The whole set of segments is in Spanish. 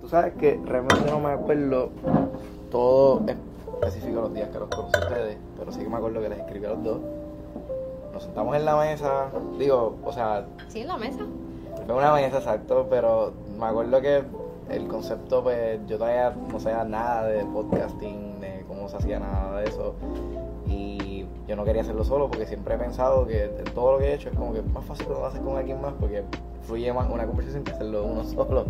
Tú sabes que realmente no me acuerdo todo específico los días que los conocí a ustedes, pero sí que me acuerdo que les escribí a los dos. Nos sentamos en la mesa, digo, o sea, Sí, en la mesa. fue una mesa exacto, pero me acuerdo que el concepto, pues yo todavía no sabía nada de podcasting, de cómo se hacía nada de eso. Y yo no quería hacerlo solo porque siempre he pensado que en todo lo que he hecho es como que es más fácil cuando lo haces con alguien más porque fluye más una conversación que hacerlo uno solo.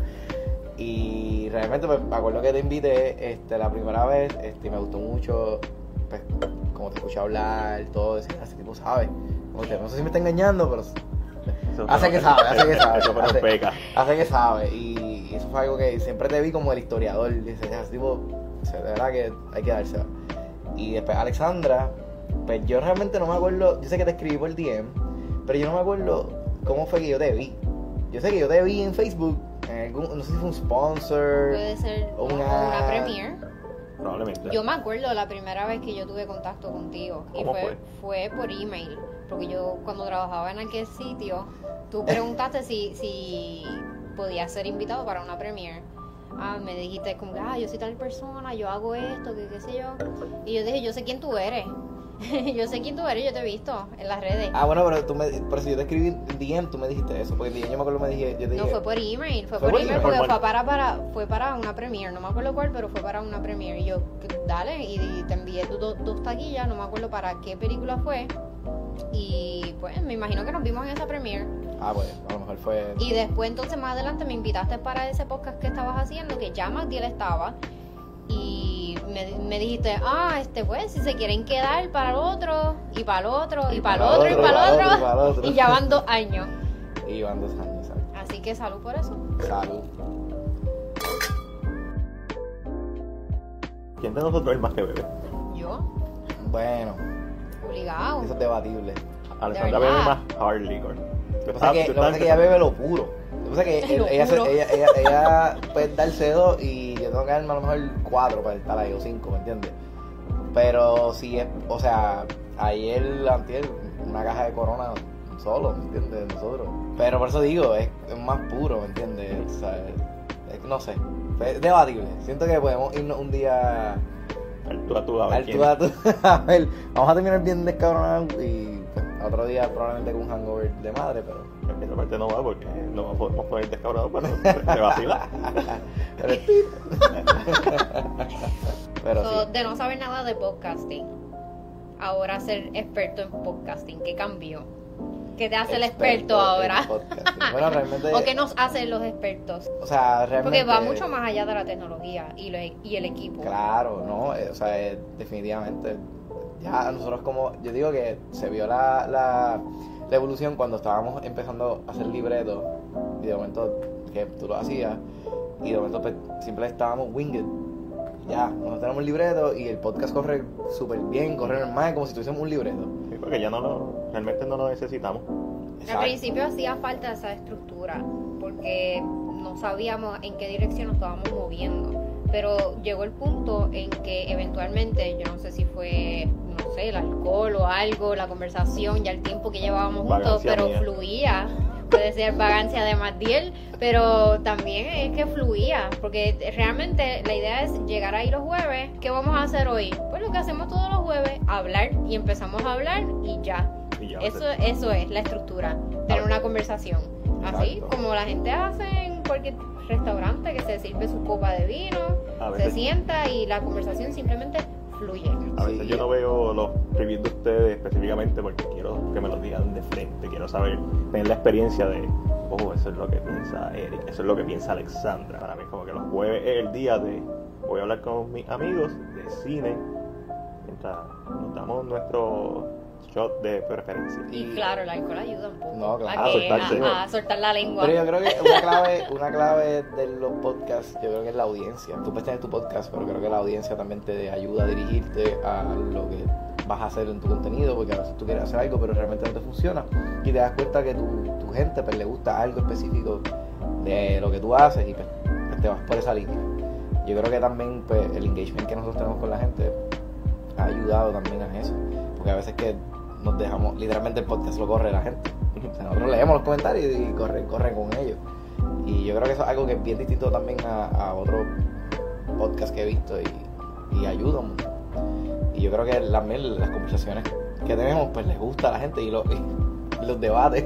Y realmente pues, me acuerdo que te invité este, la primera vez este, y me gustó mucho pues, como te escuché hablar, todo, decir, ese tipo sabe. No sé si me está engañando, pero Hace que sabe, hace que sabe. Hace- peca. hace que sabe. Y eso fue algo que siempre te vi como el historiador. Dice, ese tipo, de verdad que hay que dársela. Y después Alexandra, pues yo realmente no me acuerdo, yo sé que te escribí por DM, pero yo no me acuerdo cómo fue que yo te vi. Yo sé que yo te vi en Facebook, algún, no sé si fue un sponsor. Puede ser o una, una- premiere. Probablemente. Yo me acuerdo la primera vez que yo tuve contacto contigo. Y ¿Cómo fue, fue por email. Porque yo cuando trabajaba en aquel sitio, tú preguntaste si, si podía ser invitado para una premiere. Ah, me dijiste como que, ah, yo soy tal persona, yo hago esto, que qué sé yo. Y yo dije, yo sé quién tú eres. yo sé quién tú eres, yo te he visto en las redes. Ah, bueno, pero tú me, por eso yo te escribí DM, tú me dijiste eso, porque DM yo me acuerdo me dije, yo te No, fue por email, fue, ¿Fue por por email porque Por fue para, para, fue para una premiere, no me acuerdo cuál, pero fue para una premiere. Y yo, dale, y, y te envié tu- dos, dos taquillas, no me acuerdo para qué película fue. Y pues me imagino que nos vimos en esa premiere. ah, pues a lo mejor fue... Y después entonces más adelante me invitaste para ese podcast que estabas haciendo, que ya Magdiel estaba. Y me, me dijiste, ah, este pues, si se quieren quedar para el otro, y para el otro, y, para el otro, y para el otro. y para el otro. Y ya van dos años. Y van dos años, ¿sabes? Así que salud por eso. Salud. ¿Quién de nosotros es el más que bebe? Yo, Bueno, obligado. eso es debatible. Alessandra bebe más hard liquor. Lo que pasa es que, ella bebe lo puro. Lo que pasa es que ella, puro. ella, ella, ella puede darse dos y yo tengo que darme a lo mejor cuatro para estar ahí o cinco, ¿me entiendes? Pero si es, o sea, ayer, antier, una caja de corona solo, ¿me entiendes? Nosotros. Pero por eso digo, es, es más puro, ¿me entiendes? O sea, es- no sé, es debatible. Siento que podemos irnos un día Al tú a tú a ver al tú a tú. A ver, vamos a terminar bien descabronados y otro día probablemente con un hangover de madre, pero. Esa parte no va porque no podemos poner descabrado, pero se, se vacila. pero, pero So, sí. De no saber nada de podcasting, ahora ser experto en podcasting, ¿qué cambió? ¿Qué te hace el experto en ahora? podcasting. Bueno, realmente. ¿O qué nos hacen los expertos? O sea, realmente. Porque va mucho más allá de la tecnología y, lo- y el equipo. Claro, no, eh, o sea, eh, definitivamente. Ya nosotros como, yo digo que se vio la, la, la evolución cuando estábamos empezando a hacer libretos y de momento que tú lo hacías y de momento pues, siempre estábamos winged. Ya, nosotros tenemos un libreto y el podcast corre súper bien, corre normal, como si tuviésemos un libreto. Sí, porque ya no lo, realmente no lo necesitamos. Al Exacto. principio hacía falta esa estructura porque no sabíamos en qué dirección nos estábamos moviendo. Pero llegó el punto en que eventualmente, yo no sé si fue, no sé, el alcohol o algo, la conversación, ya el tiempo que llevábamos juntos, Vagancia pero mía. fluía. Puede ser vagancia de Matiel, pero también es que fluía, porque realmente la idea es llegar ahí los jueves. ¿Qué vamos a hacer hoy? Pues lo que hacemos todos los jueves, hablar y empezamos a hablar y ya. Y ya, Eso, eso es la estructura, tener una conversación. Así como la gente hace en cualquier restaurante que se sirve su copa de vino, se sienta y la conversación simplemente fluye. A veces Sí. yo no veo los reviews de ustedes específicamente porque quiero que me los digan de frente, quiero saber, tener la experiencia de, oh, eso es lo que piensa Eric, eso es lo que piensa Alexandra. Para mí es como que los jueves es el día de, voy a hablar con mis amigos de cine, mientras nos damos nuestro shot de preferencia. Y claro, el alcohol ayuda un poco No, claro. a, A que- soltarse. a- a soltar la lengua. Pero yo creo que una clave, una clave de los podcasts, yo creo que es la audiencia. Tú puedes tener tu podcast, pero creo que la audiencia también te ayuda a dirigirte a lo que vas a hacer en tu contenido, porque a veces tú quieres hacer algo, pero realmente no te funciona. Y te das cuenta que tu, tu gente pues, le gusta algo específico de lo que tú haces y pues, pues, te vas por esa línea. Yo creo que también pues, el engagement que nosotros tenemos con la gente ha ayudado también a eso. Porque a veces que dejamos, literalmente el podcast lo corre la gente. O sea, nosotros leemos los comentarios y corren, corren con ellos. Y yo creo que eso es algo que es bien distinto también a, a otros podcasts que he visto y, y ayuda mucho. Y yo creo que también las conversaciones que tenemos pues les gusta a la gente y, lo- y los debates.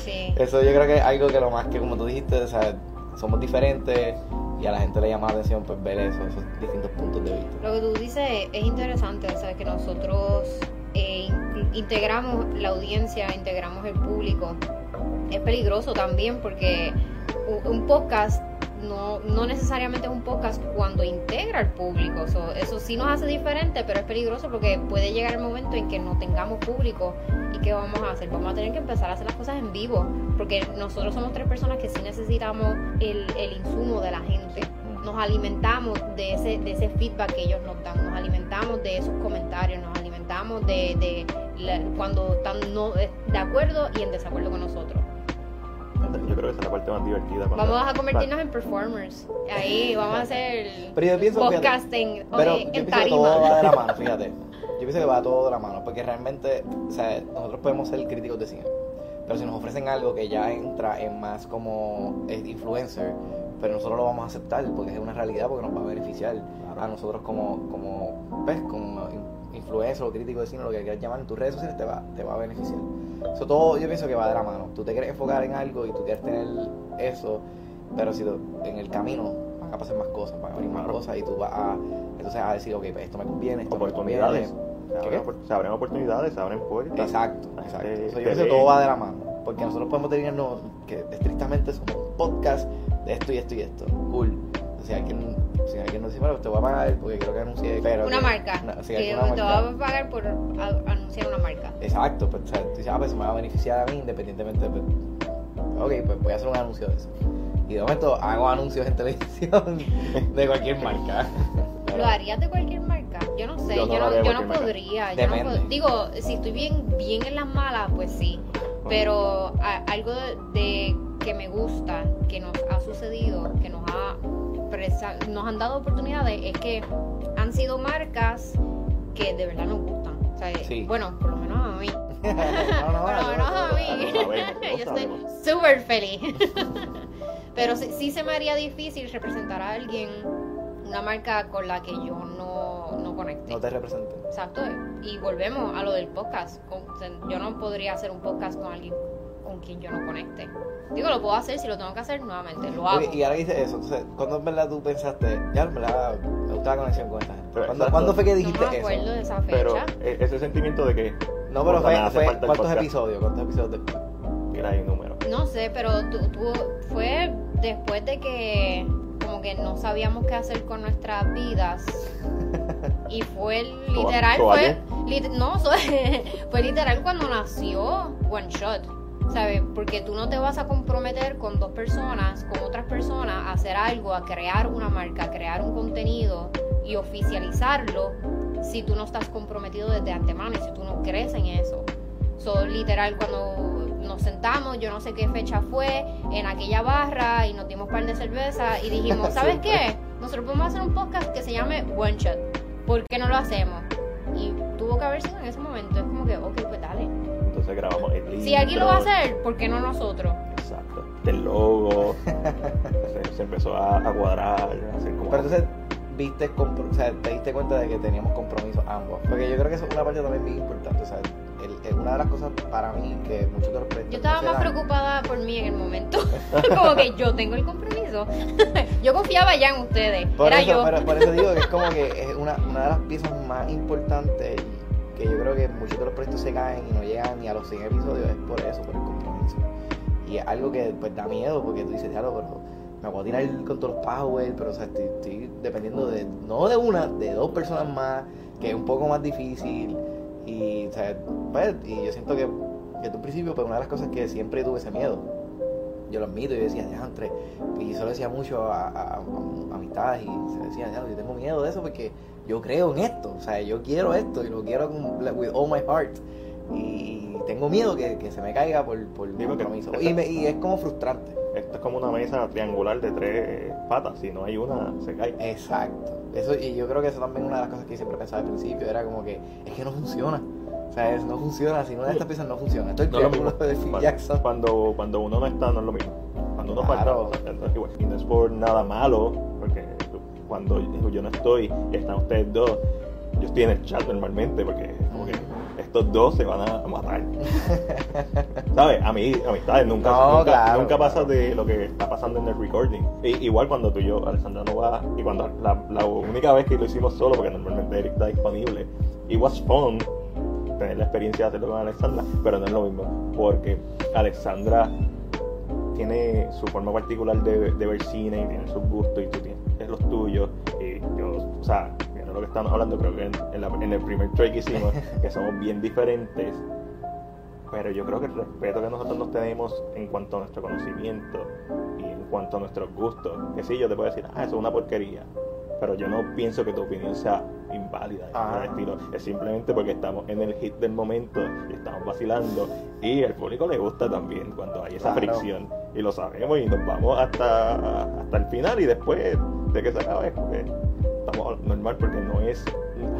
Sí. Eso yo creo que es algo que lo más que como tú dijiste, o sea, somos diferentes y a la gente le llama la atención pues ver eso, esos distintos puntos de vista. Lo que tú dices es interesante, o sea, que nosotros eh, in- integramos la audiencia, integramos el público. Es peligroso también porque un podcast no, no necesariamente es un podcast cuando integra al público. So, eso sí nos hace diferente, pero es peligroso porque puede llegar el momento en que no tengamos público. ¿Y qué vamos a hacer? Vamos a tener que empezar a hacer las cosas en vivo, porque nosotros somos tres personas que sí necesitamos el, el insumo de la gente nos alimentamos de ese, de ese feedback que ellos nos dan, nos alimentamos de esos comentarios, nos alimentamos de, de la- cuando están no, eh, de acuerdo y en desacuerdo con nosotros. Yo creo que esa es la parte más divertida. Vamos a convertirnos en performers. Ahí vamos a hacer Pero yo pienso, fíjate, podcasting Pero oye, yo en pienso que todo va de tarima. la mano, fíjate. Yo pienso que va todo de la mano, porque realmente, o sea, nosotros podemos ser críticos de cine, pero si nos ofrecen algo que ya entra en más como eh, influencer, pero nosotros lo vamos a aceptar porque es una realidad, porque nos va a beneficiar a nosotros como, como ves, como influencer o crítico de cine, lo que quieras llamar en tus redes sociales, te va, te va a beneficiar. Eso todo yo pienso que va de la mano. Tú te quieres enfocar en algo y tú quieres tener eso, pero si tú- en el camino van a pasar más cosas, van a venir más cosas y tú vas a, entonces a decir, ok, pues esto me conviene, esto me Oportunidades. conviene. Se ¿Qué, abren, oportunidades, se abren puertas. Exacto, La exacto. So, yo te pienso que todo va de la mano, porque nosotros podemos tenernos que estrictamente somos un podcast de esto y esto y esto. Cool. Si alguien, si alguien nos dice, bueno, te voy a pagar porque creo que anuncié. Pero Una que- marca. una- que alguna te marca. va a pagar por a- anunciar una marca. Exacto, pues, o sea, tú dices, ah, pues me va a beneficiar a mí independientemente. Pues, ok, pues voy a hacer un anuncio de eso. Y de momento hago anuncios en televisión de cualquier marca. ¿Lo harías de cualquier marca? Yo no sé, Yo yo no yo no podría. Yo no pod- digo, si estoy bien, bien en las malas, pues sí. Pero a- algo de, de que me gusta, que nos ha sucedido, que nos ha nos han dado oportunidades, es que han sido marcas que de verdad nos gustan. O sea, Sí. Bueno, por lo menos a mí. no, no, Por lo no, menos no, a mí. Yo estoy súper feliz. Pero sí, sí se me haría difícil representar a alguien, una marca con la que yo no, no conecte. No te representa. Exacto. Y volvemos a lo del podcast. Yo no podría hacer un podcast con alguien con quien yo no conecte. Digo, lo puedo hacer, si lo tengo que hacer, nuevamente, lo hago. Y ahora dices eso, entonces, ¿cuándo en verdad tú pensaste, ya en verdad me gusta la conexión con esta gente? Pero ¿Cuándo, exacto. ¿cuándo fue que no dijiste me acuerdo eso? de esa fecha. Pero e- ese sentimiento de que. No, pero fue, fue ¿cuántos podcast. episodios? ¿Cuántos episodios después? Mira ahí el número. No sé, pero tú, tú- fue después de que como que no sabíamos qué hacer con nuestras vidas. Y fue literal, fue, lit- no, fue literal cuando nació One Shot. ¿Sabes? Porque tú no te vas a comprometer con dos personas, con otras personas, a hacer algo, a crear una marca, a crear un contenido y oficializarlo si tú no estás comprometido desde antemano y si tú no crees en eso. So, literal, cuando nos sentamos, yo no sé qué fecha fue, en aquella barra y nos dimos par de cerveza y dijimos, ¿sabes qué? Nosotros podemos hacer un podcast que se llame One Shot. ¿Por qué no lo hacemos? Y tuvo que haber sido en ese momento. Es como que, ok, pues dale. Entonces grabamos el Si alguien lo va a hacer, ¿por qué no nosotros? Exacto. El logo. se, se empezó a, a cuadrar, a hacer como. Pero entonces, viste, compro- o sea, te diste cuenta de que teníamos compromisos ambos. Porque yo creo que eso es una parte también bien importante. O sea, el- el- una de las cosas para mí que muchos de los Yo estaba no más dan- preocupada por mí en el momento. como que yo tengo el compromiso. yo confiaba ya en ustedes. Por Era eso, yo. pero- por eso digo que es como que es una, una de las piezas más importantes y yo creo que muchos de los proyectos se caen y no llegan ni a los 100 episodios es por eso, por el compromiso. Y es algo que pues da miedo porque tú dices, diablo, pero me voy tirar con todos los power, pero o sea, estoy, dependiendo de, no de una, de dos personas más, que es un poco más difícil. Y, o sea, pues, y yo siento que desde un principio, pues una de las cosas que siempre tuve ese miedo. Yo lo admito, yo decía, diantre, y eso lo decía mucho a, a- amistades y se decía, "Diablo, yo tengo miedo de eso porque yo creo en esto, o sea, yo quiero esto y lo quiero con, with all my heart. Y tengo miedo que, que se me caiga por, por porque- compromiso. Y, me- y es como frustrante. Esto es como una mesa triangular de tres patas. Si no hay una, se cae. Exacto. Eso, y yo creo que eso también es una de las cosas que siempre pensaba al principio, era como que es que no funciona. O sea, es- no funciona, si una de estas piezas no funciona. Esto es No es lo mismo. de Phil Cuando- Jackson. Cuando, cuando uno no está, no es lo mismo. Cuando uno Claro. falta, entonces, igual, y no es por nada malo, cuando yo no estoy y están ustedes dos, yo estoy en el chat normalmente, porque como que estos dos se van a matar. ¿Sabes? A mí, amistades, nunca, No, nunca, claro, nunca pasa claro. de lo que está pasando en el recording. I- igual cuando tú y yo, Alessandra no va, y cuando la, la única vez que lo hicimos solo, porque normalmente Eric está disponible, it was fun tener la experiencia de hacerlo con Alexandra, pero no es lo mismo, porque Alexandra tiene su forma particular de, de ver cine y tiene sus gustos y tú tienes los tuyos y yo, o sea, mira lo que estamos hablando, creo que en, en la- en el primer trade que hicimos, que somos bien diferentes, pero yo creo que el respeto que nosotros nos tenemos en cuanto a nuestro conocimiento y en cuanto a nuestros gustos, que sí, yo te puedo decir, ah, eso es una porquería, pero yo no pienso que tu opinión sea inválida, Ah. estilo. es simplemente porque estamos en el hit del momento y estamos vacilando y al público le gusta también cuando hay esa Claro. fricción y lo sabemos y nos vamos hasta, hasta el final y después de que se acabe porque estamos normal porque no es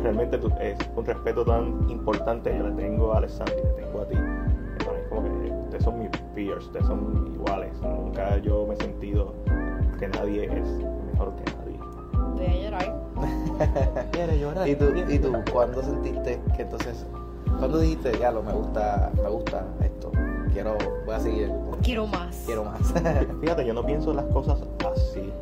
realmente tu- es un respeto tan importante que yo le tengo a Alessandra y le tengo a ti que para mí es como que ustedes son mis peers ustedes son iguales nunca yo me he sentido que nadie es mejor que nadie Voy a llorar. quiere llorar ¿Y tú, ¿Y tú cuándo sentiste que entonces, cuando dijiste, ya lo me gusta, me gusta esto, quiero, voy a seguir, Quiero más. quiero más? Fíjate, yo no pienso las cosas así.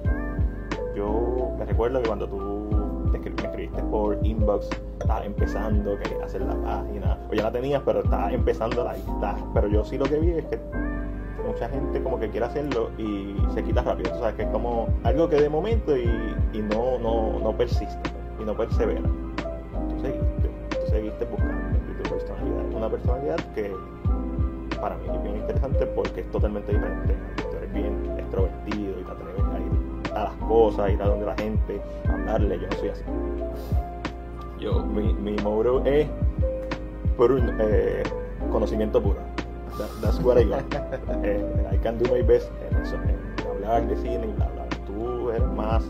Yo me recuerdo que cuando tú te me escribiste por inbox, estabas empezando, querías hacer la página, o ya la tenías, pero estabas empezando la está. Pero yo sí lo que vi es que mucha gente como que quiere hacerlo y se quita rápido. Tú sabes que es como algo que de momento y, y no, no, no persiste y no persevera. Tú seguiste, tú seguiste buscando tu personalidad una personalidad que para mí es bien interesante porque es totalmente diferente. Tú eres bien extrovertido y te atreves a ir a las cosas, ir a donde la gente, hablarle. Yo no soy así. Yo, mi, mi motto es puro, eh, conocimiento puro. That- that's what I got. Eh, I can do my best en eso, en hablar de cine y bla, bla. Tú eres más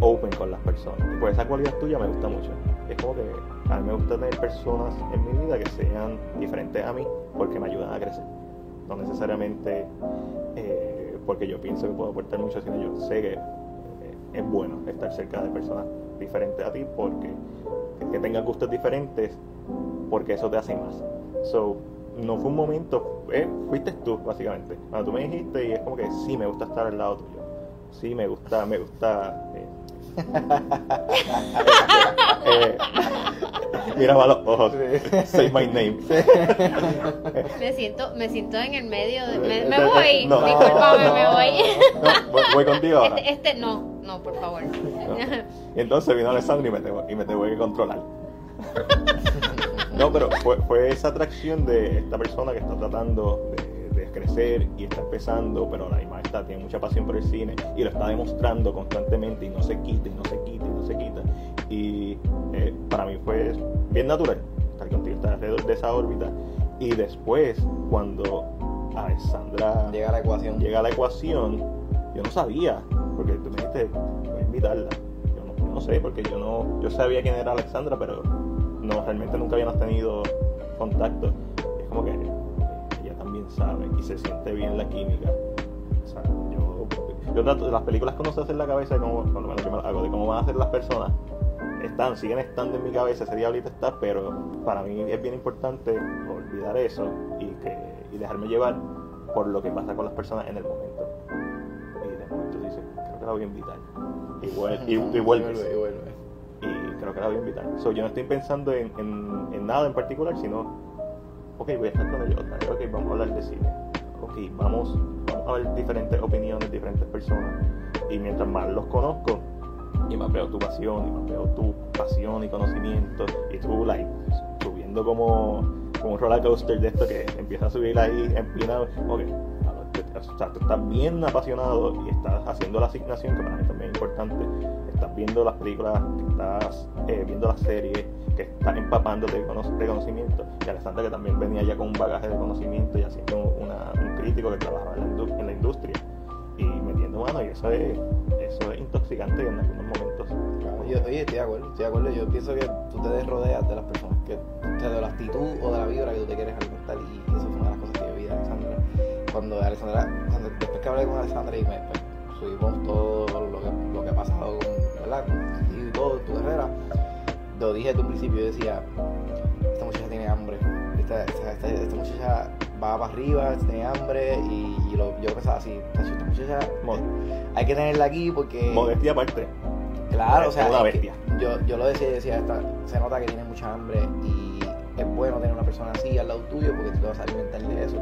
open con las personas. Y pues esa cualidad tuya me gusta mucho. Es como que a mí me gusta tener personas en mi vida que sean diferentes a mí porque me ayudan a crecer. No necesariamente eh, porque yo pienso que puedo aportar mucho, sino yo sé que eh, es bueno estar cerca de personas diferentes a ti porque que tengan gustos diferentes porque eso te hace más. So, no fue un momento, eh, fuiste tú básicamente. Cuando tú me dijiste y es como que sí, me gusta estar al lado tuyo. Sí, me gusta, me gusta. eh, eh, miraba los ojos. Say my name. Me siento, me siento en el medio de. Me, me voy. no. Disculpame, No. me voy. No, voy, voy contigo ahora. Este, este no, no, por favor. Y entonces vino Alessandro y me tengo, y me tengo que controlar. No, pero fue, fue esa atracción de esta persona que está tratando de, de crecer y está empezando, pero la misma está, tiene mucha pasión por el cine y lo está demostrando constantemente y no se quita y no se quita y no se quita. Y eh, para mí fue bien natural estar contigo, estar alrededor de esa órbita. Y después, cuando Alessandra Llega a la ecuación. llega a la ecuación, yo no sabía, porque tú me dijiste, voy a invitarla. Yo no, yo no sé, porque yo no, yo sabía quién era Alexandra, pero no, realmente nunca habíamos tenido contacto. Es como que ella también sabe y se siente bien la química. Yo, yo trato, las películas que uno se hace en la cabeza, lo menos yo me hago, de cómo van a ser las personas, están, siguen estando en mi cabeza, ese diablito está, pero para mí es bien importante olvidar eso y, que, y dejarme llevar por lo que pasa con las personas en el momento. Y de momento dice, creo que la voy a invitar. Y, vuel- y, y vuelves. Y vuelve. Y creo que la voy a invitar. So, yo no estoy pensando en, en, en nada en particular, sino, ok, voy a estar con ellos, otra vez, ok, vamos a hablar de cine. Ok, vamos, a ver diferentes opiniones, diferentes personas. Y mientras más los conozco, y más veo tu pasión, y más veo tu pasión y conocimiento, y tú, like, subiendo como, como un roller coaster de esto que empieza a subir ahí empinado, ok, o sea, tú estás bien apasionado y estás haciendo la asignación, que para mí también es importante, estás viendo las películas, estás eh, viendo las series, que estás empapándote de, cono- de conocimiento, y Alexandra que también venía ya con un bagaje de conocimiento y haciendo una- un crítico que trabajaba en la, en la industria, y metiendo mano, y eso es, eso es intoxicante en algunos momentos. Claro, oye, estoy de acuerdo, estoy de acuerdo. Yo pienso que tú te rodeas de las personas que, de la actitud o de la vibra que tú te quieres alimentar. Y eso fue una de las cosas que yo vi de Alexandra. Cuando cuando después que hablé con Alexandra y me pues, subimos todo lo dije desde un principio, yo decía, esta muchacha tiene hambre, esta, esta, esta, esta muchacha va para arriba, tiene hambre y, y lo, yo pensaba así, "Tacho, esta muchacha Mo- hay que tenerla aquí porque... Modestia aparte. Claro, o sea, una bestia. yo, yo lo decía, decía esta- se nota que tiene mucha hambre y es bueno tener una persona así al lado tuyo porque tú te vas a alimentar de eso.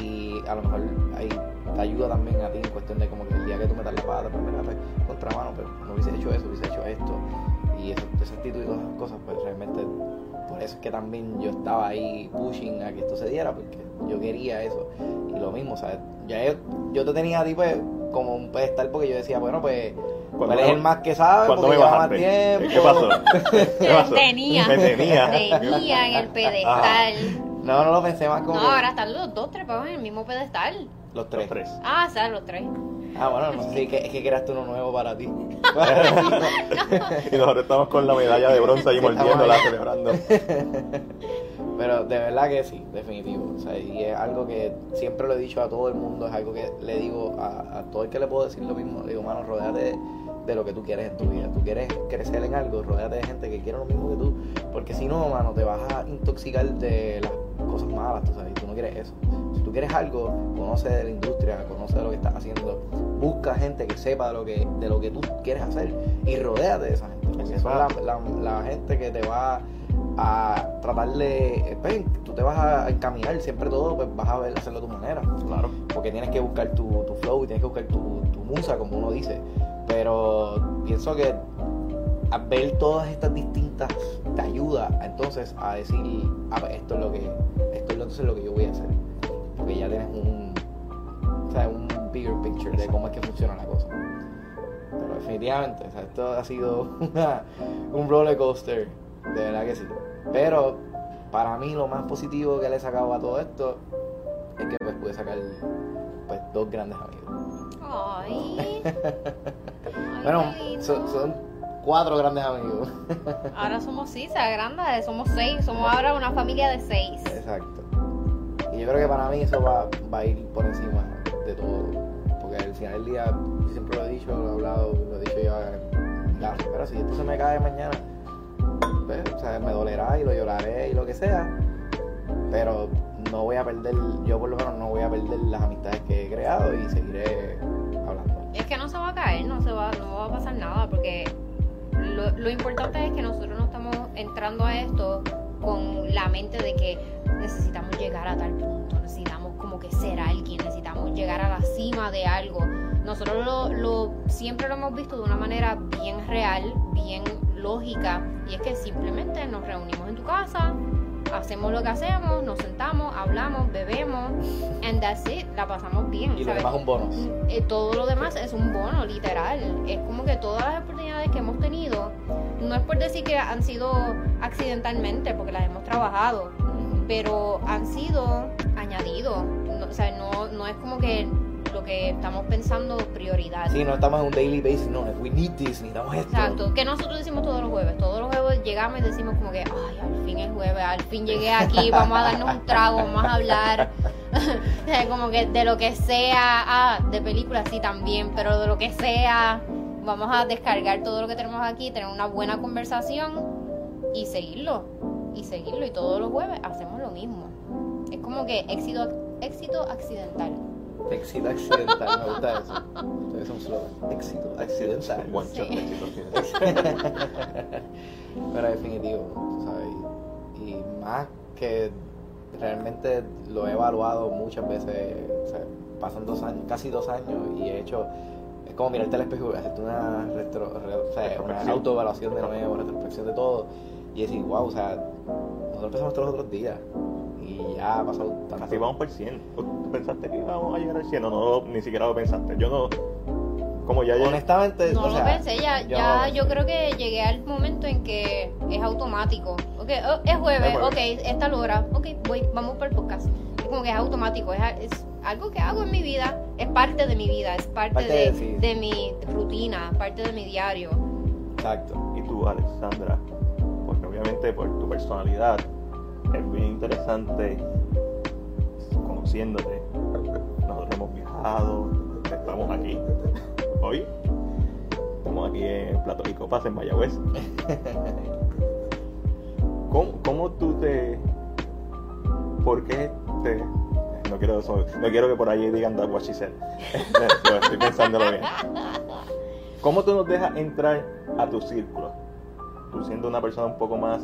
Y a lo mejor ahí te ayuda también a ti en cuestión de como que el día que tú metas la pata, pues mira, pues, contramano, pero no hubiese hecho eso, hubiese hecho esto. Y eso, esa actitud y todas esas cosas, pues realmente por eso es que también yo estaba ahí pushing a que esto se diera, porque yo quería eso. Y lo mismo, ¿sabes? Ya yo, yo te tenía a ti pues como un pedestal porque yo decía, bueno, pues Cuando él es me- el más que sabe, Cuando porque me lleva más bajaste. tiempo. ¿Qué pasó? ¿Qué pasó? Tenía. Me tenía. Tenía en el pedestal. No, no lo pensé más como No, que ahora están los dos trepados en el mismo pedestal. los tres. Los tres. Ah, o sea, los tres. Ah, bueno, no sé si es que, es que creaste uno nuevo para ti. y nosotros estamos con la medalla de bronce ahí Sí, mordiéndola, celebrando. Pero de verdad que sí, definitivo. O sea, y es algo que siempre lo he dicho a todo el mundo, es algo que le digo a, a todo el que le puedo decir lo mismo. Le digo, mano, rodéate de, de lo que tú quieres en tu vida. Tú quieres crecer en algo, rodéate de gente que quiere lo mismo que tú. Porque si no, mano, te vas a intoxicar de las cosas malas, tú sabes, no quieres eso. Si tú quieres algo, conoce de la industria, conoce de lo que estás haciendo, busca gente que sepa de lo que, de lo que tú quieres hacer y rodéate de esa gente. Porque son la, la, la gente que te va a tratar de, pues, tú te vas a encaminar siempre todo, pues vas a ver hacerlo a tu manera. Claro. Porque tienes que buscar tu, tu flow y tienes que buscar tu, tu musa, como uno dice. Pero pienso que ver todas estas distintas te ayuda entonces a decir, ah, pues, esto es lo que, es entonces lo que yo voy a hacer. Porque ya tienes un, o sea, un bigger picture de cómo es que funciona la cosa. Pero definitivamente, o sea, esto ha sido una- un roller coaster, de verdad que sí. Pero para mí lo más positivo que le he sacado a todo esto es que pues pude sacar pues dos grandes amigos. Ay. Ay, Bueno, son cuatro grandes amigos. Ahora somos sí, se agranda, somos seis, somos ahora una familia de seis. Exacto. Yo creo que para mí eso va, a ir por encima de todo. Porque al final del día, yo siempre lo he dicho, lo he hablado, lo he dicho ya, ya pero si esto se me cae mañana, pues, o sea, me dolerá y lo lloraré y lo que sea. Pero no voy a perder, yo por lo menos no voy a perder las amistades que he creado y seguiré hablando. Es que no se va a caer, no se va, no va a pasar nada, porque lo importante es que nosotros no estamos entrando a esto con la mente de que necesitamos llegar a tal punto, necesitamos como que ser alguien, necesitamos llegar a la cima de algo. Nosotros lo, lo- siempre lo hemos visto de una manera bien real, bien lógica, y es que simplemente nos reunimos en tu casa, hacemos lo que hacemos, nos sentamos, hablamos, bebemos, and that's it, la pasamos bien. Y lo ¿sabes? demás un bonus. Eh, todo lo demás es un bono, literal. Es como que todas las oportunidades que hemos tenido, no es por decir que han sido accidentalmente, porque las hemos trabajado, pero han sido añadidos. No, o sea, no, no es como que lo que estamos pensando prioridad. Sí, no estamos en un daily basis, no, we need this, necesitamos esto. Exacto, que nosotros decimos todos los jueves, todos los jueves llegamos y decimos como que, ay, al fin es jueves, al fin llegué aquí, vamos a darnos un trago, vamos a hablar, como que de lo que sea, ah, de películas sí también, pero de lo que sea, vamos a descargar todo lo que tenemos aquí, tener una buena conversación y seguirlo, y seguirlo, y todos los jueves hacemos lo mismo. Es como que éxito, éxito accidental. Éxito accidental, me gusta eso. Es un slogan. Éxito accidental. One shot, Sí. éxito, éxito. Pero definitivo, ¿sabes? Y, más que realmente lo he evaluado muchas veces, o sea, pasan dos años, casi dos años y he hecho, es como mirarte al espejo y hacerte una, retro, re- o sea, una Retrospección. autoevaluación de nuevo, retrospección de todo y decir, wow, o sea, nosotros empezamos todos los otros días y ya ha pasado tanto. Así vamos por 100. ¿Tú pensaste que íbamos a llegar al 100? No, no, ni siquiera lo pensaste. Yo no. Como ya llegué. Honestamente, No o lo sea, pensé, ya, yo ya no yo creo que llegué al momento en que es automático. Ok, oh, es jueves, Es jueves. ok, es tal hora, ok, voy, vamos para el podcast. Es como que es automático, es, es algo que hago en mi vida, es parte de mi vida, es parte, Parte de, de- sí. de mi rutina, parte de mi diario. Exacto. Y tú, Alexandra, por tu personalidad es bien interesante conociéndote. Nosotros hemos viajado, estamos aquí. Hoy estamos aquí en Plato y Copas en Mayagüez. ¿Cómo, cómo tú te... ¿Por qué te... No quiero, eso- no quiero que por ahí digan that what she said. Estoy pensándolo bien. ¿Cómo tú nos dejas entrar a tu círculo? Tú siendo una persona un poco más...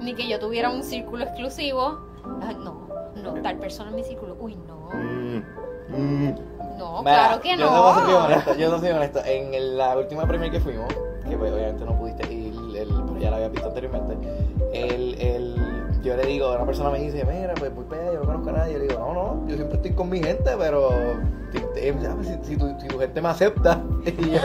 Ni que yo tuviera un círculo exclusivo. Ay, no, no, tal persona en mi círculo. Uy, no. mm, mm, No, Mira, claro que Yo ser bien no. honesto, yo ser bien honesto. En la última premier que fuimos, que pues, obviamente no pudiste ir, el, pero ya la había visto anteriormente, el, el, yo le digo, una persona me dice, mira, pues voy para allá, yo no conozco a nadie. Yo le digo, no, no, yo siempre estoy con mi gente, pero si, si- si- si tu, si tu gente me acepta. Y yo,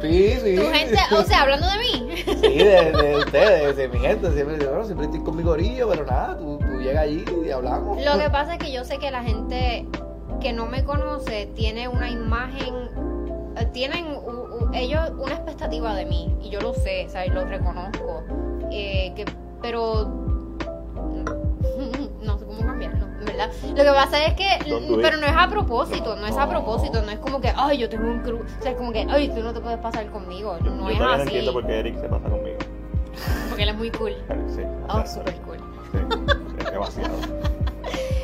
sí, sí. Tu gente, o sea, hablando de mí. Sí, de, de ustedes, de mi gente. Siempre, bueno, siempre estoy con mi gorillo, pero nada, tú, tú llegas allí y hablamos. Lo que pasa es que yo sé que la gente que no me conoce tiene una imagen, eh, tienen u- u- ellos una expectativa de mí y yo lo sé, ¿sabes? Lo reconozco. Eh, que, pero ¿verdad? Lo que pasa es que, pero no es a propósito, no es a propósito, no es como que, ay, yo tengo un crew, o sea, es como que, ay, tú no te puedes pasar conmigo, Yo, no yo es así, entiendo por qué Eric se pasa conmigo. porque él es muy cool. Sí, Oh, super cool. Sí, demasiado.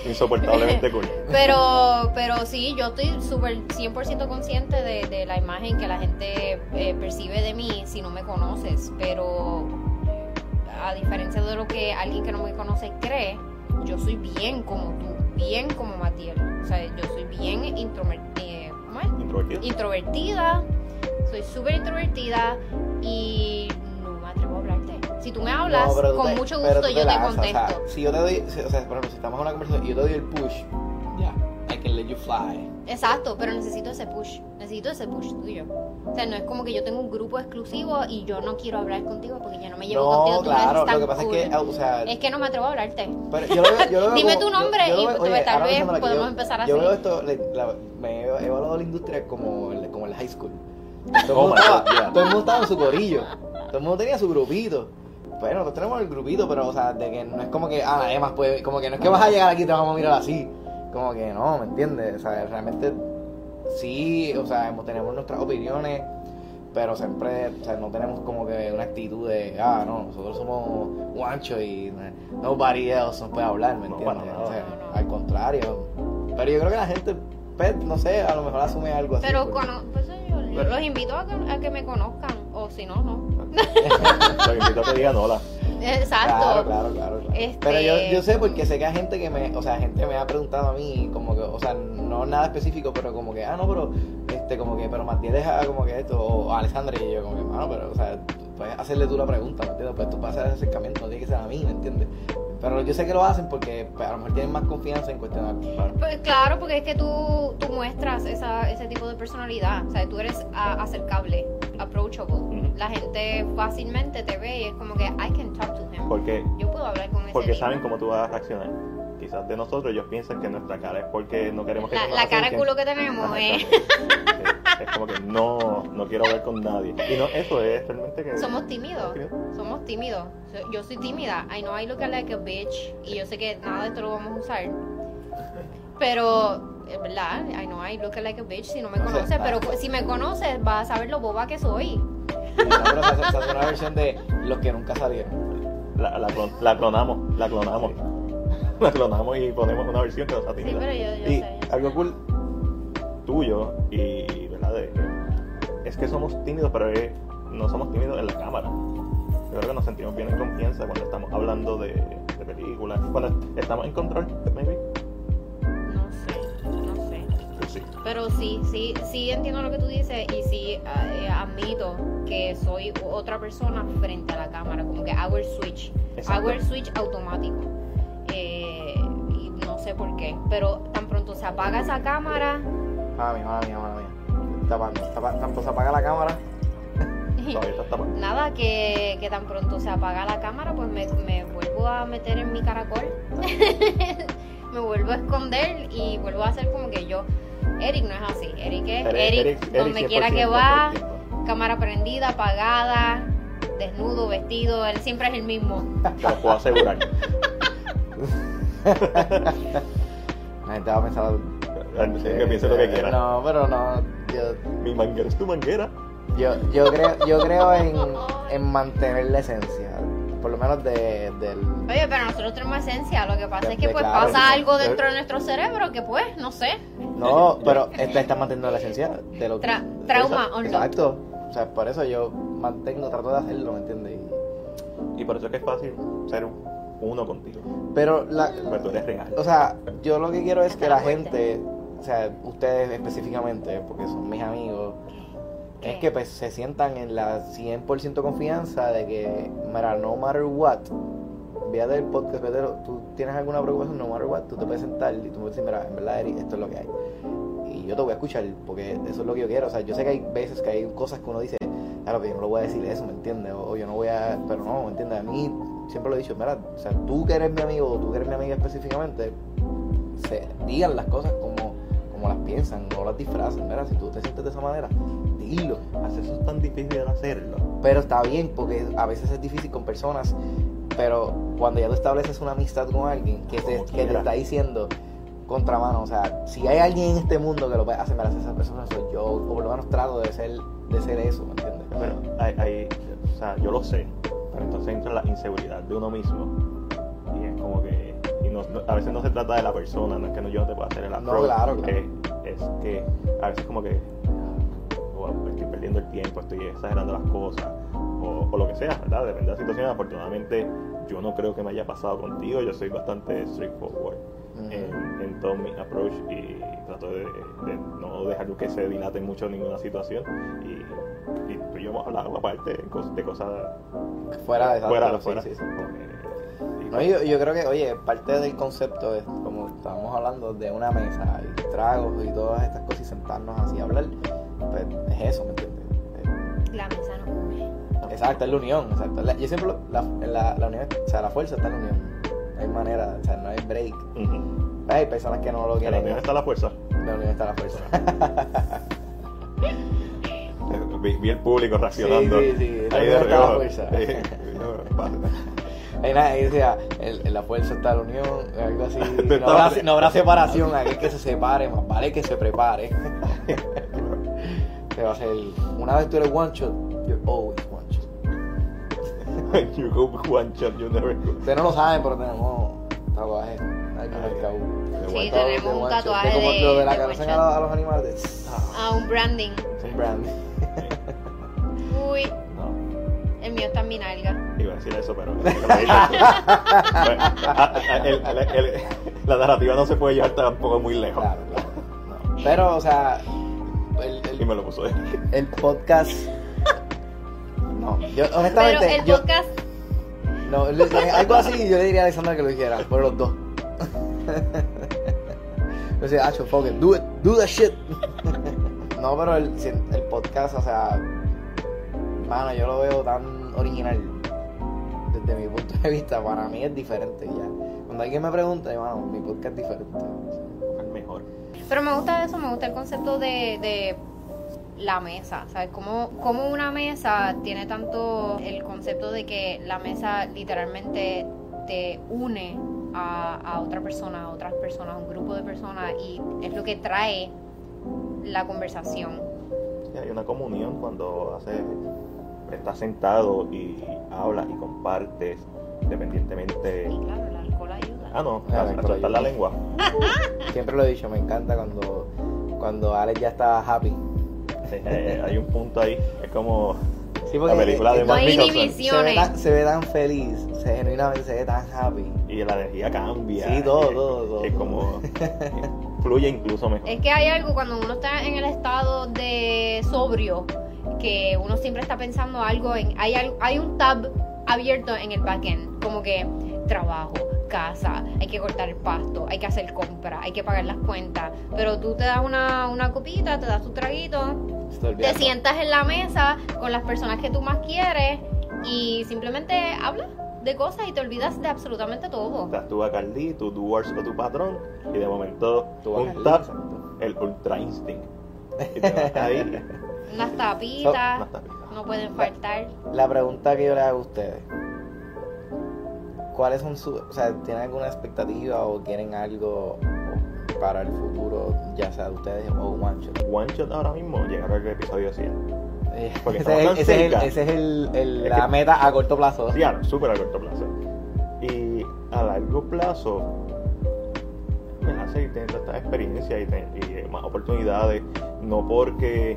Insoportablemente cool. Pero, pero sí, yo estoy súper 100% consciente de, de la imagen que la gente eh, percibe de mí si no me conoces. Pero a diferencia de lo que alguien que no me conoce cree, yo soy bien como tú, bien como Matiel. O sea, yo soy bien eh, ¿cómo es? Introvertido. introvertida, soy súper introvertida y no me atrevo a hablarte. Si tú me hablas, No, pero tú con te- mucho gusto yo te contesto. O sea, si yo te doy, o sea, por ejemplo, si estamos en una conversación y yo te doy el push, ya, can let you fly. Exacto, pero necesito ese push, necesito ese push tuyo. O sea, no es como que yo tengo un grupo exclusivo y yo no quiero hablar contigo porque yo no me llevo No, contigo. tú no claro, tan lo que pasa cool. es que, o sea, Es que no me atrevo a hablarte. pero yo lo veo, yo lo veo Dime como- tu nombre yo- yo y pues, oye, tal vez podemos yo- empezar Yo así. veo esto, le- la- me he evaluado la industria como el, como el high school. Todo Oh el, mundo my estaba, todo el mundo estaba en su corillo, todo el mundo tenía su grupito. Bueno, nosotros tenemos el grupito, pero, o sea, de que no es como que, ah, nadie más puede, como que no es que vas a llegar aquí y te vamos a mirar así. Como que no, ¿me entiendes? O sea, realmente sí, o sea, hemos- tenemos nuestras opiniones, pero siempre, o sea, no tenemos como que una actitud de, ah, no, nosotros somos guancho y nobody else nos puede hablar, ¿me No, entiendes? para nada. O sea, No, no. al contrario. Pero yo creo que la gente, pues, no sé, a lo mejor asume algo así. Pero porque- cono- pues, yo los invito a que, a que me conozcan, o si no, no. Lo invito a que digan hola. Exacto. Claro, claro, claro. claro. Este- Pero yo, yo sé porque sé que hay gente que me, o sea, gente me ha preguntado a mí, como que, o sea, no nada específico, pero como que, ah, no, pero, este, como que, pero Matías deja como que esto, o Alessandra y yo, como que, mano, pero, o sea, puedes hacerle tú la pregunta, ¿me entiendes? Pues tú puedes hacer ese acercamiento, no tiene que ser a mí, ¿me entiendes? Pero yo sé que lo hacen porque pues, a lo mejor tienen más confianza en cuestionar. Claro. Pues claro, porque es que tú, tú muestras esa, ese tipo de personalidad. O sea, tú eres acercable, approachable. La gente fácilmente te ve y es como que I can talk to him. Porque, Yo puedo hablar con ese porque tipo. saben cómo tú vas a reaccionar. Quizás de nosotros ellos piensan que nuestra cara es porque no queremos que La, nos la cara culo que tenemos Ajá, es... Es como que no, no quiero hablar con nadie. Y no, eso es realmente que... Somos tímidos. Somos tímidos. Yo soy tímida. I know I look like a bitch. Y yo sé que nada de esto lo vamos a usar. Pero, es verdad, I know I look like a bitch si no me conoces. Pero si me conoces, vas a saber lo boba que soy. Nosotros se hace, se hace una versión de los que nunca salieron. La, la, clon- la clonamos, la clonamos. La clonamos y ponemos una versión que nos Sí, pero yo, yo Y sé. algo cool tuyo y verdad de que es que somos tímidos pero no somos tímidos en la cámara yo creo que nos sentimos bien en confianza cuando estamos hablando de, de películas cuando estamos en control maybe Pero sí, sí, sí entiendo lo que tú dices y sí eh, admito que soy otra persona frente a la cámara, como que hago el switch, Exacto. hago el switch automático. Eh, y no sé por qué, pero tan pronto se apaga esa cámara. Tapando, tapa- tanto se apaga la cámara. nada, que, que tan pronto se apaga la cámara, pues me, me vuelvo a meter en mi caracol, me vuelvo a esconder y vuelvo a hacer como que yo. Eric no es así, Eric es Eric- Eric, Eric- Eric donde quiera 100% que va, cámara prendida, apagada, desnudo, vestido, él siempre es el mismo. te lo puedo asegurar La gente va a pensar. que piense lo que quiera. No, pero no. Yo, Mi manguera es tu manguera. yo, yo creo, yo creo en, en mantener la esencia. Por lo menos de, del. Oye, pero nosotros tenemos esencia. Lo que pasa es que De- pues claro, pasa algo dentro de nuestro cerebro que pues, no sé. No, pero esta está manteniendo la esencia de lo que. Tra- trauma Exacto, on Exacto. O sea, por eso yo mantengo, trato de hacerlo, ¿me entiendes? Y- por eso es que es fácil ser uno contigo. Pero la, Porque tú eres real. O sea, yo lo que quiero es que la gente, o sea, ustedes específicamente, porque son mis amigos. Es que pues se sientan en la 100% confianza de que, mira, no matter what, véate el podcast, lo- tú tienes alguna preocupación, no matter what, tú te puedes sentar y tú puedes decir, mira, en verdad, Eric, esto es lo que hay. Y yo te voy a escuchar, porque eso es lo que yo quiero. O sea, yo sé que hay veces que hay cosas que uno dice, claro, pero yo no le voy a decir eso, ¿me entiendes? O, yo no voy a, pero no, ¿me entiendes? A mí siempre lo he dicho, mira, o sea, tú que eres mi amigo, o tú que eres mi amiga específicamente, digan las cosas como, como las piensan, no las disfracen. Mira, si tú te sientes de esa manera, Hacer eso es tan difícil de hacerlo. Pero está bien, porque a veces es difícil con personas, pero cuando ya tú estableces una amistad con alguien que te, que te está diciendo contramano, o sea, si hay alguien en este mundo que lo puede hacer, mira, esa persona soy yo, o por lo menos trato de ser, de ser eso, ¿me entiendes? Pero hay, hay, o sea, yo lo sé, pero entonces entra la inseguridad de uno mismo y es como que, y no- no- a veces no se trata de la persona, no es que no, yo no te pueda hacer el No, approach, claro, claro. eh, es que a veces como que estoy perdiendo el tiempo, estoy exagerando las cosas, o, o lo que sea, ¿verdad? Depende de la situación, afortunadamente yo no creo que me haya pasado contigo, yo soy bastante straightforward Ujú. en, en todo mi approach y trato de, de no dejar que se dilate mucho ninguna situación y, y tú y yo hemos hablado aparte de cos- de cosas Fuera de esa- fuera, sí, fuera. sí, sí. y No, yo, yo creo que, oye, parte del concepto es, como estábamos hablando, de una mesa y tragos y todas estas cosas y sentarnos así a hablar, pues es eso, ¿me entiendes? La mesa no une. Exacto, es la unión, exacto. La- yo siempre, lo- la, la, la unión, o sea, la fuerza está en la unión. No hay manera, o sea, no hay break. Ujú. Hay personas que no lo En la quieren. unión está la fuerza La unión está la fuerza. vi, vi el público reaccionando Sí, sí, sí, la ahí unión está la reojo. fuerza. Sí, no, pasa. Ahí nada, ahí decía, el- en la fuerza está la unión, algo así. Habrá, no habrá separación, aquel que se separe, más vale que se prepare. que va a ser, una vez tú eres one shot, you're always one shot. you go one shot you never go Ustedes no lo saben, pero tenemos tatuajes. Marcado. De Sí, tenemos un tatuaje de como lo de la de que a, los- a los animales. de- A un branding. un brand. Uy, no el mío está en mi nalga. iba a decir eso pero la narrativa no se puede llevar tampoco muy lejos Claro, claro. No. Pero, o sea, el, y el, me lo puso él el podcast. No, yo Pero honestamente. el yo, podcast, no, le- algo así yo le diría a Alexandra que lo hiciera, por los dos. Yo decía, Acho, fuck it, do it, do that shit. no, pero el, el podcast, o sea, mano, yo lo veo tan original. Desde mi punto de vista, para mí es diferente ya. Cuando alguien me pregunta, yo, mano, mi podcast es diferente. Pero me gusta eso, me gusta el concepto de, de la mesa, ¿sabes? Como, como una mesa tiene tanto el concepto de que la mesa literalmente te une a, a otra persona, a otras personas, a un grupo de personas y es lo que trae la conversación. Sí, hay una comunión cuando haces, estás sentado y hablas y compartes, independientemente. Y claro. Ah, no, Ah, la lengua. Siempre lo he dicho, me encanta cuando, cuando Alex ya está happy. Sí, eh, hay un punto ahí, es como Sí, la película de eh, No Nicholson. se ve, tan, se ve tan feliz, se, genuinamente se ve tan happy. y la energía cambia. Sí, todo, eh, todo, todo. Es como fluye incluso mejor. Es que hay algo cuando uno está en el estado de sobrio, que uno siempre está pensando algo en. Hay, hay un tab abierto en el backend, como que trabajo, casa, hay que cortar el pasto, hay que hacer compras, hay que pagar las cuentas. Pero tú te das una, una copita, te das tu traguito, te sientas en la mesa con las personas que tú más quieres y simplemente hablas de cosas y te olvidas de absolutamente todo. Estás tu Bacardi, tu Duars o tu patrón, y de momento tap, exacto. el Ultra Instinct. Y te vas ahí, Unas tapitas, unas tapitas. no pueden faltar. La pregunta que yo le hago a ustedes. ¿Cuáles son sus, o sea, tienen alguna expectativa o quieren algo para el futuro, ya sea de ustedes o One Shot? One Shot ahora mismo llegar al episodio 100. Eh, Porque ese, es, tan ese es el- ese es el- el- Es la que- meta a corto plazo. Claro, súper a corto plazo. Y a largo plazo, me hace seguir teniendo esta experiencia y, te- y más oportunidades, no porque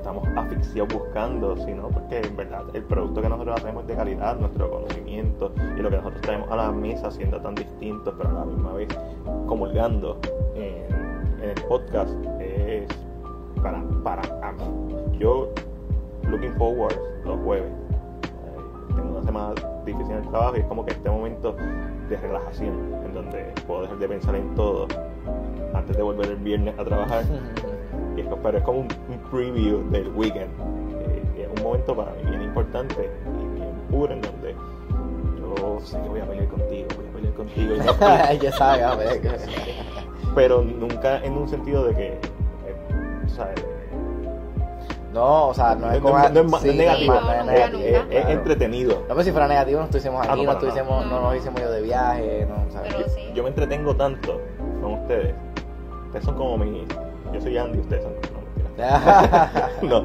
estamos asfixiados buscando, sino porque en verdad el producto que nosotros hacemos es de calidad, nuestro conocimiento y lo que nosotros traemos a la mesa siendo tan distintos, pero a la misma vez comulgando en, el podcast es para, para mí. Yo, looking forward los jueves, eh, tengo una semana difícil en el trabajo y es como que este momento de relajación en donde puedo dejar de pensar en todo antes de volver el viernes a trabajar y es, co- pero es como un, un preview del weekend eh, es un momento para mí bien importante y bien puro en donde yo sé que voy a pelear contigo voy a pelear contigo y ya sabes, a ver, que- pero nunca en un sentido de que eh, o sea, No, o sea, no es como. no, no sí, no es negativo, no, no es negativo, es, entretenido. No, pero si fuera negativo, no estuviésemos Ah, aquí, no, no, estuviésemos, nos hubiésemos ido de viaje, no, ¿sabes? Pero sí. yo me entretengo tanto con ustedes. Ustedes son como mi yo soy Andy ustedes son no, no,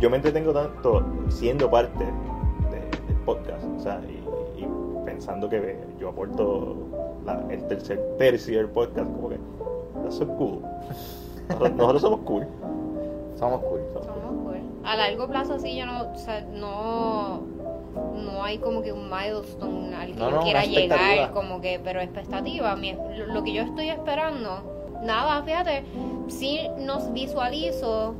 yo me entretengo tanto siendo parte de- del podcast, o sea, y, y pensando que yo aporto la- el tercer tercio del podcast, como que, that's so cool. Nosotros, nosotros somos cool. Somos cool. somos cool. Somos cool. A largo plazo sí, yo no, o sea, no, no hay como que un milestone al que No, quiera llegar, como que, pero expectativa, mi- lo, lo que yo estoy esperando, nada, fíjate, sí nos visualizo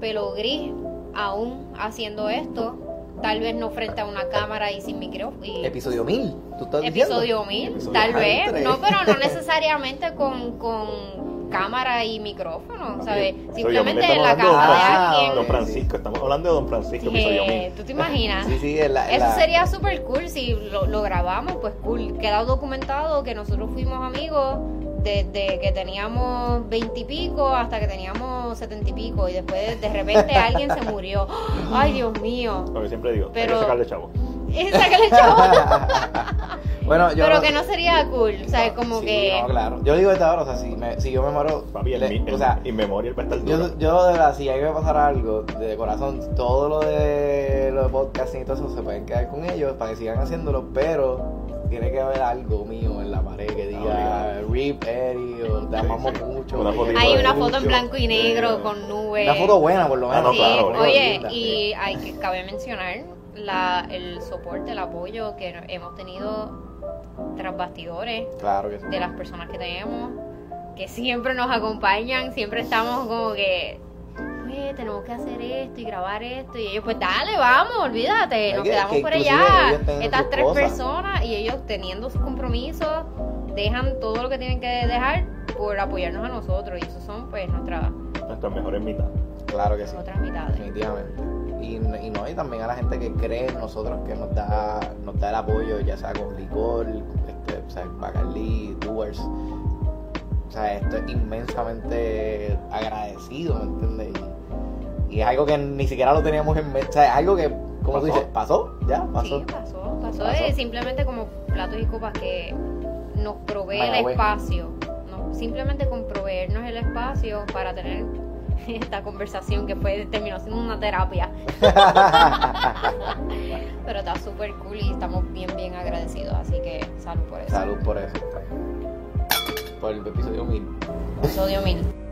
pelo gris aún haciendo esto, tal vez no frente a una cámara y sin micrófono. y- Episodio 1000, ¿tú estás diciendo? Episodio 1000, Episodio tal vez, no, pero no necesariamente con, con cámara y micrófono, ¿sabes? Simplemente en la casa de Ah, alguien. Don. Francisco, estamos hablando de Don Francisco, episodio que- 1000. ¿Tú te imaginas? Sí, sí, es la, Eso la- sería súper cool si lo, lo grabamos, pues cool. Queda documentado que nosotros fuimos amigos desde que teníamos veintipico hasta que teníamos setenta y pico y después de repente alguien se murió. Ay, Dios mío. Lo que siempre digo, hay Pero- que sacarle chavo. Y sácale, chavo. bueno, yo Pero que no sería cool, o sea, como sí, que... No, claro. Yo digo desde ahora, o sea, si, me, si yo me muero. Papi, el, le- el, o sea, Inmemorial va a estar duro. yo, yo de verdad, si hay que pasar algo de corazón, todo lo de, lo de podcasting y todo eso se pueden quedar con ellos para que sigan haciéndolo, pero tiene que haber algo mío en la pared que diga Rip Eddie o te amamos mucho. Una Hay una mucho". foto en blanco y negro con nubes. Una foto buena, por lo Ah, menos. no, Sí, claro, oye, y hay que cabe mencionar la, el soporte, el apoyo que hemos tenido tras bastidores Claro que sí. de las personas que tenemos, que siempre nos acompañan, siempre estamos como que, tenemos que hacer esto y grabar esto, y ellos pues dale, vamos, olvídate, nos que- quedamos que por allá, estas tres cosas. personas y ellos teniendo sus compromisos, dejan todo lo que tienen que dejar por apoyarnos a nosotros, y esos son pues nuestras Nuestras mejores mitad. Claro que sí. otras mitades. Definitivamente. Y, y no, y también a la gente que cree en nosotros, que nos da, nos da el apoyo, ya sea con licor, este, o sea, Bacardi, Doers. O sea, esto es inmensamente agradecido, ¿me entiendes? Y, es algo que ni siquiera lo teníamos en mente. O sea, es algo que, como tú dices, pasó, ya, pasó. Sí, pasó, pasó. Pasó. Es simplemente como platos y copas que nos provee Vaya, el espacio. No, simplemente con proveernos el espacio para tener esta conversación que fue terminó siendo una terapia. Pero está súper cool y estamos bien, bien agradecidos. Así que salud por eso. Salud por eso. Por el episodio 1000. Episodio mil.